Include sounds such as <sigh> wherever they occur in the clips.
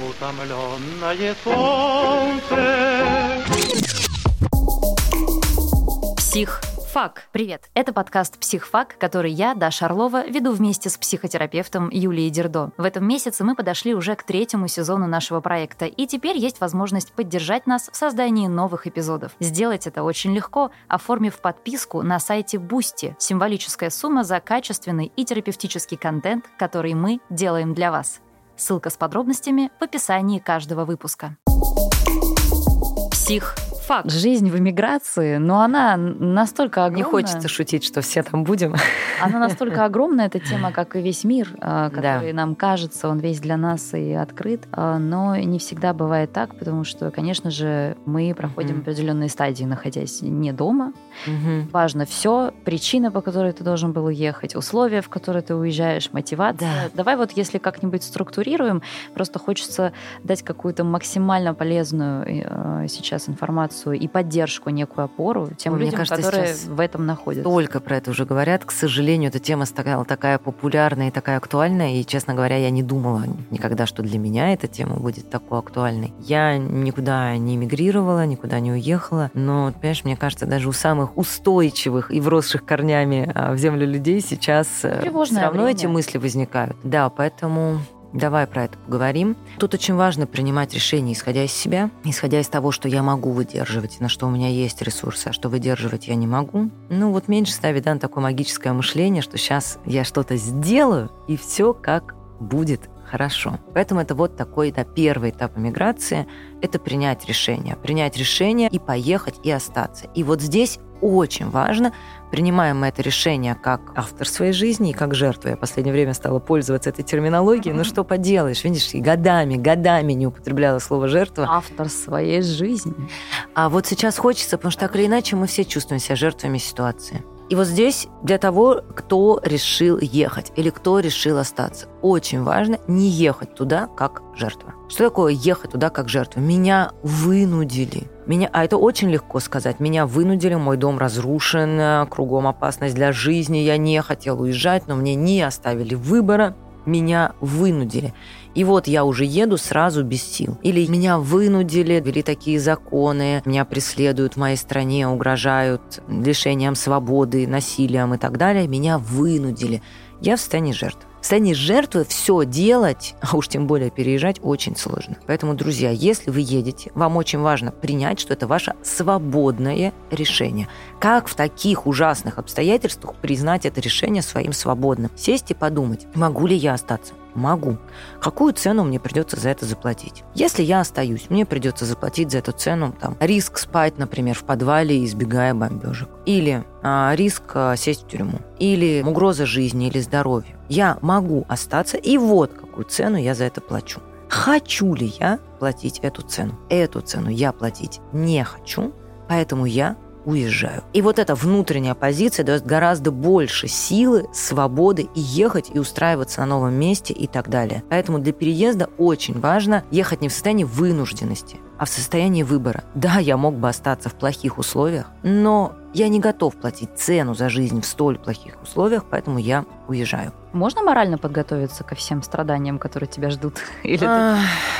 утомленное солнце. Псих Фак. Привет. Это подкаст «Психфак», который я, Даша Орлова, веду вместе с психотерапевтом Юлией Дердо. В этом месяце мы подошли уже к третьему сезону нашего проекта, и теперь есть возможность поддержать нас в создании новых эпизодов. Сделать это очень легко, оформив подписку на сайте Boosty. Символическая сумма за качественный и терапевтический контент, который мы делаем для вас. Ссылка с подробностями в описании каждого выпуска. Псих факт. Жизнь в эмиграции, но она настолько огромная. Не хочется шутить, что все там будем. Она <laughs> настолько огромная, эта тема, как и весь мир, а, который да. нам кажется, он весь для нас и открыт, а, но не всегда бывает так, потому что, конечно же, мы проходим mm определенные стадии, находясь не дома. mm Важно все, причина, по которой ты должен был уехать, условия, в которые ты уезжаешь, мотивация. Да. Давай вот если как-нибудь структурируем, просто хочется дать какую-то максимально полезную э, сейчас информацию информацию и поддержку, некую опору тем Ой, людям, кажется, которые в этом находятся. Только про это уже говорят. К сожалению, эта тема стала такая популярная и такая актуальная. И, честно говоря, я не думала никогда, что для меня эта тема будет такой актуальной. Я никуда не эмигрировала, никуда не уехала. Но, понимаешь, мне кажется, даже у самых устойчивых и вросших корнями а, в землю людей сейчас э, Тревожное все равно время. эти мысли возникают. Да, поэтому Давай про это поговорим. Тут очень важно принимать решения, исходя из себя, исходя из того, что я могу выдерживать, на что у меня есть ресурсы, а что выдерживать я не могу. Ну вот меньше ставить да, на такое магическое мышление, что сейчас я что-то сделаю, и все как будет хорошо. Поэтому это вот такой да, первый этап миграции – это принять решение. Принять решение и поехать, и остаться. И вот здесь очень важно принимаем мы это решение как автор своей жизни и как жертва. Я в последнее время стала пользоваться этой терминологией. Ну что поделаешь, видишь, и годами, годами не употребляла слово жертва. Автор своей жизни. А вот сейчас хочется, потому что так или иначе мы все чувствуем себя жертвами ситуации. И вот здесь для того, кто решил ехать или кто решил остаться, очень важно не ехать туда как жертва. Что такое ехать туда как жертва? Меня вынудили. Меня, а это очень легко сказать. Меня вынудили, мой дом разрушен, кругом опасность для жизни, я не хотел уезжать, но мне не оставили выбора, меня вынудили. И вот я уже еду сразу без сил. Или меня вынудили, ввели такие законы, меня преследуют в моей стране, угрожают лишением свободы, насилием и так далее. Меня вынудили. Я в состоянии жертвы. В состоянии жертвы все делать, а уж тем более переезжать, очень сложно. Поэтому, друзья, если вы едете, вам очень важно принять, что это ваше свободное решение. Как в таких ужасных обстоятельствах признать это решение своим свободным? Сесть и подумать, могу ли я остаться? Могу. Какую цену мне придется за это заплатить? Если я остаюсь, мне придется заплатить за эту цену там, риск спать, например, в подвале, избегая бомбежек. Или а, риск а, сесть в тюрьму. Или угроза жизни или здоровью. Я могу остаться, и вот какую цену я за это плачу. Хочу ли я платить эту цену? Эту цену я платить не хочу, поэтому я уезжаю. И вот эта внутренняя позиция дает гораздо больше силы, свободы и ехать, и устраиваться на новом месте и так далее. Поэтому для переезда очень важно ехать не в состоянии вынужденности, а в состоянии выбора. Да, я мог бы остаться в плохих условиях, но я не готов платить цену за жизнь в столь плохих условиях, поэтому я уезжаю. Можно морально подготовиться ко всем страданиям, которые тебя ждут? <laughs> Или а,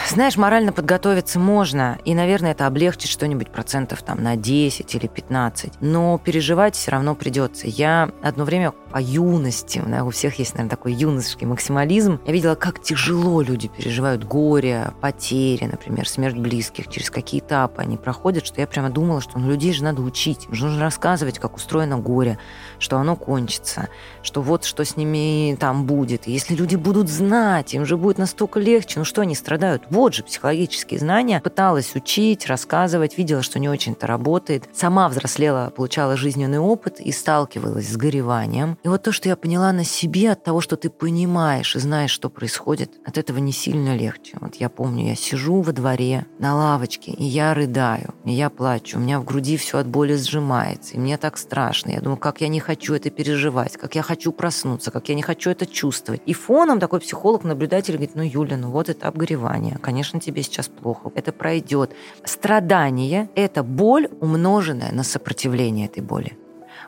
знаешь, морально подготовиться можно, и, наверное, это облегчит что-нибудь процентов там на 10 или 15, но переживать все равно придется. Я одно время по юности, у всех есть, наверное, такой юношеский максимализм, я видела, как тяжело люди переживают горе, потери, например, смерть близких, через какие этапы они проходят, что я прямо думала, что ну, людей же надо учить, нужно рассказывать, как устроено горе, что оно кончится, что вот что с ними там будет. Если люди будут знать, им же будет настолько легче. Ну что они страдают? Вот же психологические знания. Пыталась учить, рассказывать, видела, что не очень-то работает. Сама взрослела, получала жизненный опыт и сталкивалась с гореванием. И вот то, что я поняла на себе от того, что ты понимаешь и знаешь, что происходит, от этого не сильно легче. Вот я помню, я сижу во дворе на лавочке, и я рыдаю, и я плачу. У меня в груди все от боли сжимается, и мне так страшно. Я думаю, как я не хочу это переживать, как я хочу проснуться, как я не хочу это чувствовать. И фоном такой психолог-наблюдатель говорит, ну, Юля, ну вот этап горевания. Конечно, тебе сейчас плохо. Это пройдет. Страдание – это боль, умноженная на сопротивление этой боли.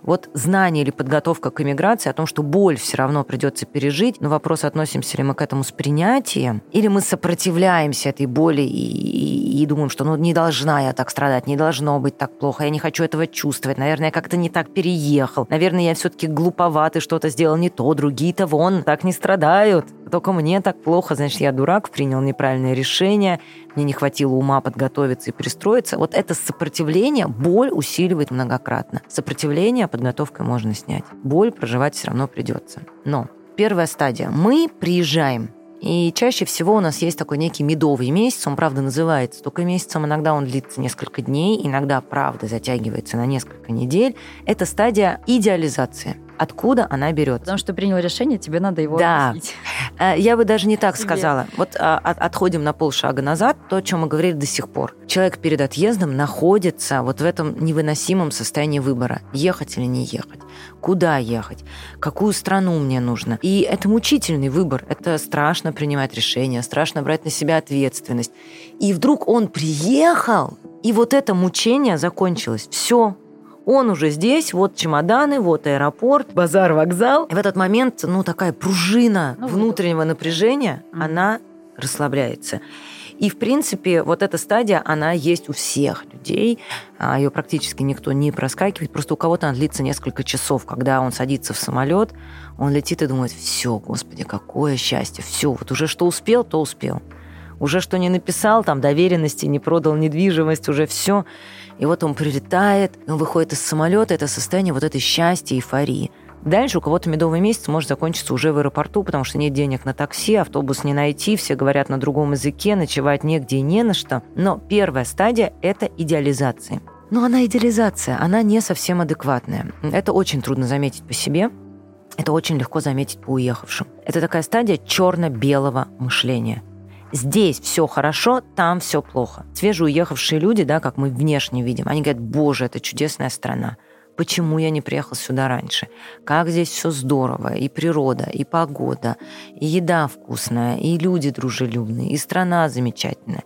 Вот знание или подготовка к эмиграции о том, что боль все равно придется пережить, но вопрос, относимся ли мы к этому с принятием, или мы сопротивляемся этой боли и, и, и думаем, что ну не должна я так страдать, не должно быть так плохо, я не хочу этого чувствовать, наверное, я как-то не так переехал, наверное, я все-таки глуповатый, что-то сделал не то, другие-то вон так не страдают, только мне так плохо, значит, я дурак, принял неправильное решение, мне не хватило ума подготовиться и пристроиться. Вот это сопротивление, боль усиливает многократно. Сопротивление подготовкой можно снять. Боль проживать все равно придется. Но первая стадия. Мы приезжаем и чаще всего у нас есть такой некий медовый месяц, он, правда, называется только месяцем, иногда он длится несколько дней, иногда, правда, затягивается на несколько недель. Это стадия идеализации откуда она берется. Потому что принял решение, тебе надо его да. объяснить. Э, я бы даже не так Себе. сказала. Вот а, отходим на полшага назад, то, о чем мы говорили до сих пор. Человек перед отъездом находится вот в этом невыносимом состоянии выбора. Ехать или не ехать. Куда ехать? Какую страну мне нужно? И это мучительный выбор. Это страшно принимать решения, страшно брать на себя ответственность. И вдруг он приехал, и вот это мучение закончилось. Все, он уже здесь, вот чемоданы, вот аэропорт, базар, вокзал. И в этот момент, ну, такая пружина ну, внутреннего напряжения, mm-hmm. она расслабляется. И, в принципе, вот эта стадия, она есть у всех людей. А, Ее практически никто не проскакивает. Просто у кого-то она длится несколько часов. Когда он садится в самолет, он летит и думает, все, господи, какое счастье, все, вот уже что успел, то успел. Уже что не написал, там, доверенности, не продал недвижимость, уже все. И вот он прилетает, он выходит из самолета, это состояние вот этой счастья, эйфории. Дальше у кого-то медовый месяц может закончиться уже в аэропорту, потому что нет денег на такси, автобус не найти, все говорят на другом языке, ночевать негде и не на что. Но первая стадия – это идеализация. Но она идеализация, она не совсем адекватная. Это очень трудно заметить по себе, это очень легко заметить по уехавшим. Это такая стадия черно-белого мышления – здесь все хорошо, там все плохо. Свежеуехавшие люди, да, как мы внешне видим, они говорят, боже, это чудесная страна. Почему я не приехал сюда раньше? Как здесь все здорово, и природа, и погода, и еда вкусная, и люди дружелюбные, и страна замечательная.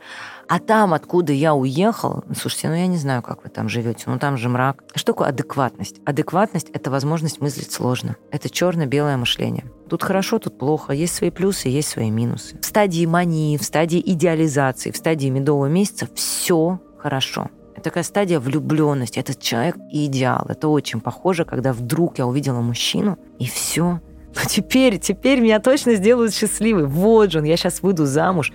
А там, откуда я уехал, слушайте, ну я не знаю, как вы там живете, ну там же мрак. Что такое адекватность? Адекватность – это возможность мыслить сложно. Это черно-белое мышление. Тут хорошо, тут плохо. Есть свои плюсы, есть свои минусы. В стадии мании, в стадии идеализации, в стадии медового месяца все хорошо. Такая стадия влюбленности. Этот человек идеал. Это очень похоже, когда вдруг я увидела мужчину, и все. Ну теперь, теперь меня точно сделают счастливой. Вот же он, я сейчас выйду замуж.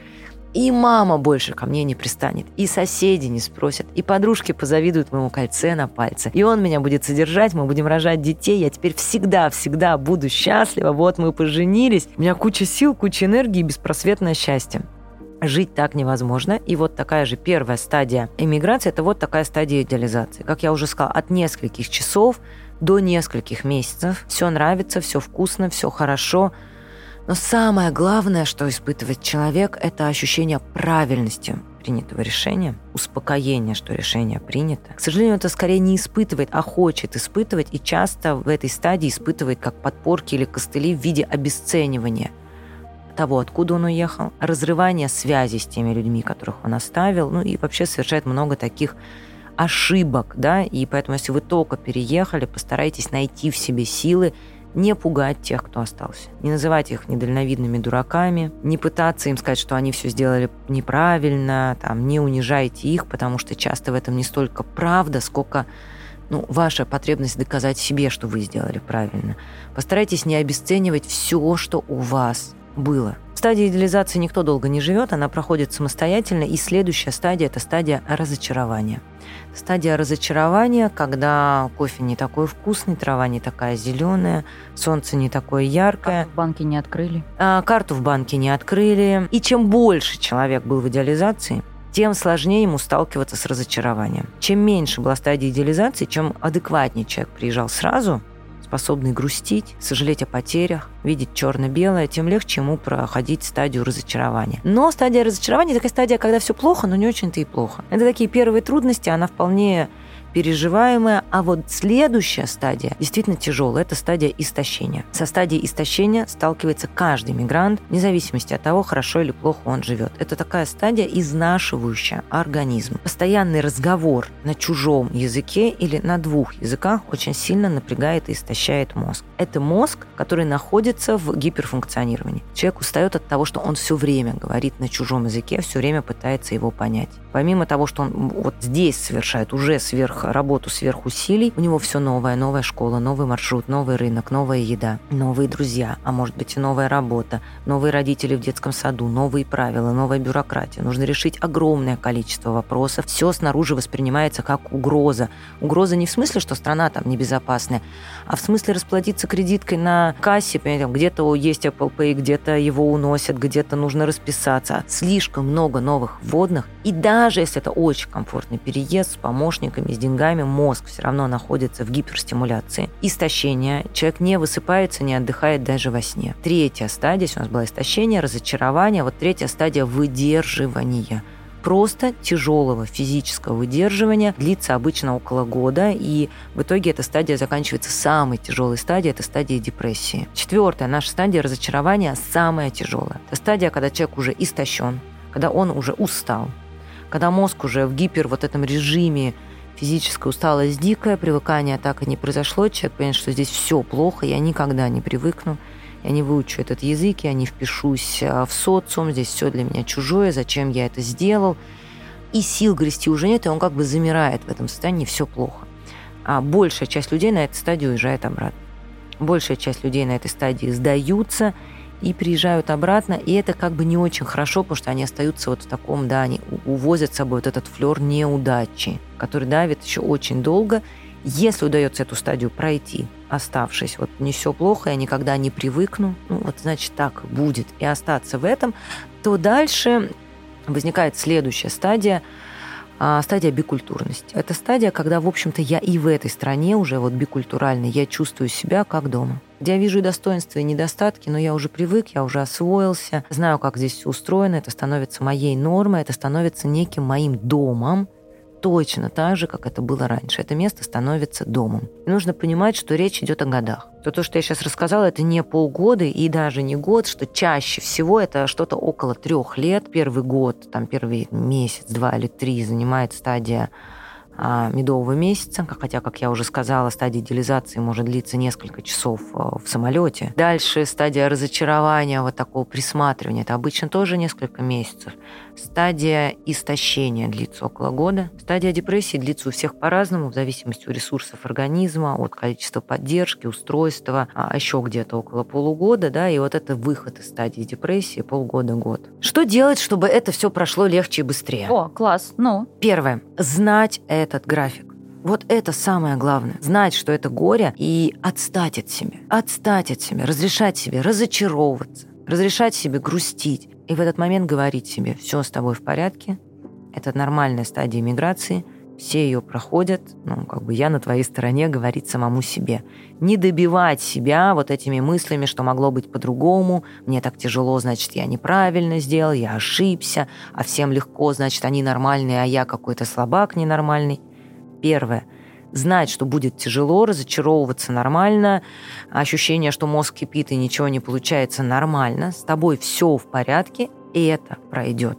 И мама больше ко мне не пристанет, и соседи не спросят, и подружки позавидуют моему кольце на пальце. И он меня будет содержать, мы будем рожать детей, я теперь всегда-всегда буду счастлива, вот мы поженились. У меня куча сил, куча энергии и беспросветное счастье. Жить так невозможно. И вот такая же первая стадия эмиграции – это вот такая стадия идеализации. Как я уже сказала, от нескольких часов до нескольких месяцев. Все нравится, все вкусно, все хорошо – но самое главное, что испытывает человек, это ощущение правильности принятого решения, успокоение, что решение принято. К сожалению, это скорее не испытывает, а хочет испытывать, и часто в этой стадии испытывает как подпорки или костыли в виде обесценивания того, откуда он уехал, разрывания связи с теми людьми, которых он оставил, ну и вообще совершает много таких ошибок, да, и поэтому, если вы только переехали, постарайтесь найти в себе силы не пугать тех, кто остался. Не называть их недальновидными дураками, не пытаться им сказать, что они все сделали неправильно, там, не унижайте их, потому что часто в этом не столько правда, сколько ну, ваша потребность доказать себе, что вы сделали правильно. Постарайтесь не обесценивать все, что у вас было. В стадии идеализации никто долго не живет, она проходит самостоятельно, и следующая стадия – это стадия разочарования. Стадия разочарования, когда кофе не такой вкусный, трава не такая зеленая, солнце не такое яркое. Карту в банке не открыли. А, карту в банке не открыли. И чем больше человек был в идеализации, тем сложнее ему сталкиваться с разочарованием. Чем меньше была стадия идеализации, чем адекватнее человек приезжал сразу, способный грустить, сожалеть о потерях, видеть черно-белое, тем легче ему проходить стадию разочарования. Но стадия разочарования – такая стадия, когда все плохо, но не очень-то и плохо. Это такие первые трудности, она вполне переживаемая, а вот следующая стадия действительно тяжелая. Это стадия истощения. Со стадией истощения сталкивается каждый мигрант, вне зависимости от того, хорошо или плохо он живет. Это такая стадия, изнашивающая организм. Постоянный разговор на чужом языке или на двух языках очень сильно напрягает и истощает мозг. Это мозг, который находится в гиперфункционировании. Человек устает от того, что он все время говорит на чужом языке, все время пытается его понять. Помимо того, что он вот здесь совершает уже сверх работу сверхусилий, у него все новое, новая школа, новый маршрут, новый рынок, новая еда, новые друзья, а может быть и новая работа, новые родители в детском саду, новые правила, новая бюрократия. Нужно решить огромное количество вопросов. Все снаружи воспринимается как угроза. Угроза не в смысле, что страна там небезопасная, а в смысле расплатиться кредиткой на кассе, где-то есть Apple Pay, где-то его уносят, где-то нужно расписаться. Слишком много новых вводных. И даже если это очень комфортный переезд с помощниками, с деньгами, мозг все равно находится в гиперстимуляции. Истощение. Человек не высыпается, не отдыхает даже во сне. Третья стадия, у нас была истощение, разочарование. Вот третья стадия выдерживания – просто тяжелого физического выдерживания длится обычно около года, и в итоге эта стадия заканчивается самой тяжелой стадией, это стадия депрессии. Четвертая наша стадия разочарования самая тяжелая. Это стадия, когда человек уже истощен, когда он уже устал, когда мозг уже в гипер вот этом режиме физическая усталость дикая, привыкание так и не произошло, человек понимает, что здесь все плохо, я никогда не привыкну, я не выучу этот язык, я не впишусь а, в социум, здесь все для меня чужое, зачем я это сделал. И сил грести уже нет, и он как бы замирает в этом состоянии, все плохо. А большая часть людей на этой стадии уезжает обратно. Большая часть людей на этой стадии сдаются и приезжают обратно, и это как бы не очень хорошо, потому что они остаются вот в таком, да, они увозят с собой вот этот флер неудачи, который давит еще очень долго. Если удается эту стадию пройти, оставшись, вот не все плохо, я никогда не привыкну, ну вот значит так будет, и остаться в этом, то дальше возникает следующая стадия, стадия бикультурности. Это стадия, когда, в общем-то, я и в этой стране уже вот бикультуральной, я чувствую себя как дома. Я вижу и достоинства, и недостатки, но я уже привык, я уже освоился, знаю, как здесь все устроено, это становится моей нормой, это становится неким моим домом, точно так же, как это было раньше. Это место становится домом. И нужно понимать, что речь идет о годах. То, то, что я сейчас рассказала, это не полгода и даже не год, что чаще всего это что-то около трех лет. Первый год, там первый месяц, два или три занимает стадия медового месяца, хотя, как я уже сказала, стадия идеализации может длиться несколько часов а, в самолете. Дальше стадия разочарования, вот такого присматривания, это обычно тоже несколько месяцев. Стадия истощения длится около года. Стадия депрессии длится у всех по-разному, в зависимости от ресурсов организма, от количества поддержки, устройства, а еще где-то около полугода, да, и вот это выход из стадии депрессии полгода-год. Что делать, чтобы это все прошло легче и быстрее? О, класс, ну. Первое. Знать этот график. Вот это самое главное. Знать, что это горе, и отстать от себя. Отстать от себя, разрешать себе разочаровываться, разрешать себе грустить, и в этот момент говорить себе, все с тобой в порядке, это нормальная стадия миграции, все ее проходят, ну, как бы я на твоей стороне, говорить самому себе. Не добивать себя вот этими мыслями, что могло быть по-другому, мне так тяжело, значит, я неправильно сделал, я ошибся, а всем легко, значит, они нормальные, а я какой-то слабак ненормальный. Первое – знать, что будет тяжело, разочаровываться нормально, ощущение, что мозг кипит и ничего не получается нормально, с тобой все в порядке, и это пройдет.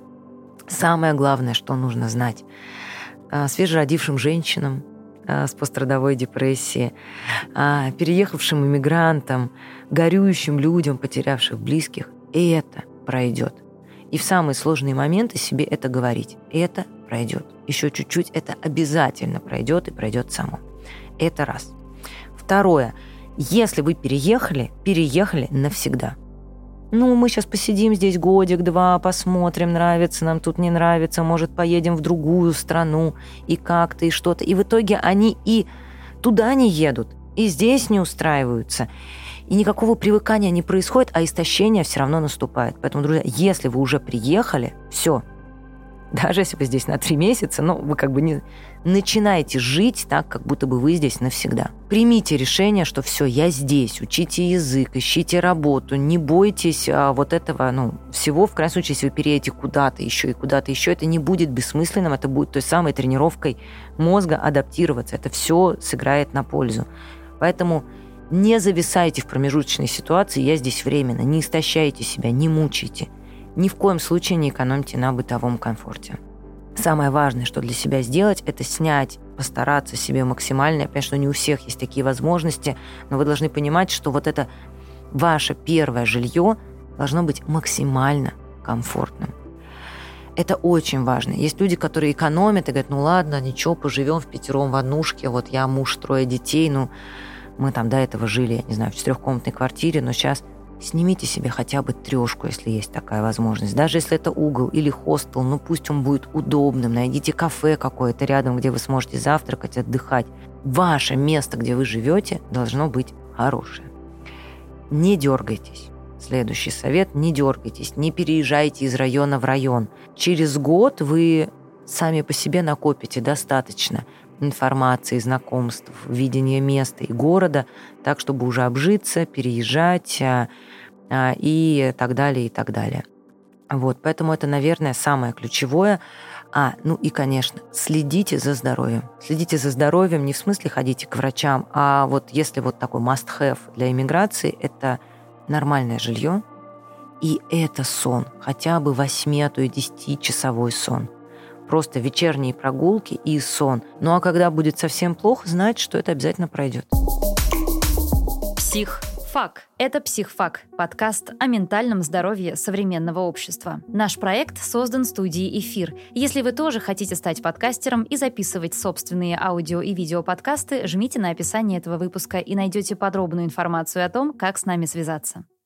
Самое главное, что нужно знать свежеродившим женщинам а, с пострадовой депрессией, а, переехавшим иммигрантам, горюющим людям, потерявших близких, и это пройдет. И в самые сложные моменты себе это говорить. Это пройдет. Еще чуть-чуть это обязательно пройдет и пройдет само. Это раз. Второе. Если вы переехали, переехали навсегда. Ну, мы сейчас посидим здесь годик-два, посмотрим, нравится нам тут, не нравится, может, поедем в другую страну, и как-то, и что-то. И в итоге они и туда не едут, и здесь не устраиваются. И никакого привыкания не происходит, а истощение все равно наступает. Поэтому, друзья, если вы уже приехали, все, <laughs> Даже если вы здесь на три месяца, ну, вы как бы не начинаете жить так, как будто бы вы здесь навсегда. Примите решение, что все, я здесь, учите язык, ищите работу, не бойтесь а, вот этого, ну, всего. В крайнем случае, если вы переедете куда-то еще и куда-то еще, это не будет бессмысленным, это будет той самой тренировкой мозга адаптироваться. Это все сыграет на пользу. Поэтому не зависайте в промежуточной ситуации, я здесь временно, не истощайте себя, не мучайте. Ни в коем случае не экономьте на бытовом комфорте. Самое важное, что для себя сделать, это снять, постараться себе максимально. Опять, что не у всех есть такие возможности, но вы должны понимать, что вот это ваше первое жилье должно быть максимально комфортным. Это очень важно. Есть люди, которые экономят и говорят, ну ладно, ничего, поживем в пятером в однушке, вот я муж, трое детей, ну мы там до этого жили, я не знаю, в четырехкомнатной квартире, но сейчас Снимите себе хотя бы трешку, если есть такая возможность. Даже если это угол или хостел, ну пусть он будет удобным. Найдите кафе какое-то рядом, где вы сможете завтракать, отдыхать. Ваше место, где вы живете, должно быть хорошее. Не дергайтесь. Следующий совет – не дергайтесь, не переезжайте из района в район. Через год вы сами по себе накопите достаточно информации, знакомств, видения места и города, так, чтобы уже обжиться, переезжать, а, а, и так далее, и так далее. Вот, поэтому это, наверное, самое ключевое. А, ну и, конечно, следите за здоровьем. Следите за здоровьем не в смысле ходите к врачам, а вот если вот такой must-have для иммиграции, это нормальное жилье, и это сон, хотя бы 8, а то и 10-часовой сон. Просто вечерние прогулки и сон. Ну а когда будет совсем плохо, знать, что это обязательно пройдет. Псих «Фак» — это «Психфак» — подкаст о ментальном здоровье современного общества. Наш проект создан студией «Эфир». Если вы тоже хотите стать подкастером и записывать собственные аудио и видеоподкасты, жмите на описание этого выпуска и найдете подробную информацию о том, как с нами связаться.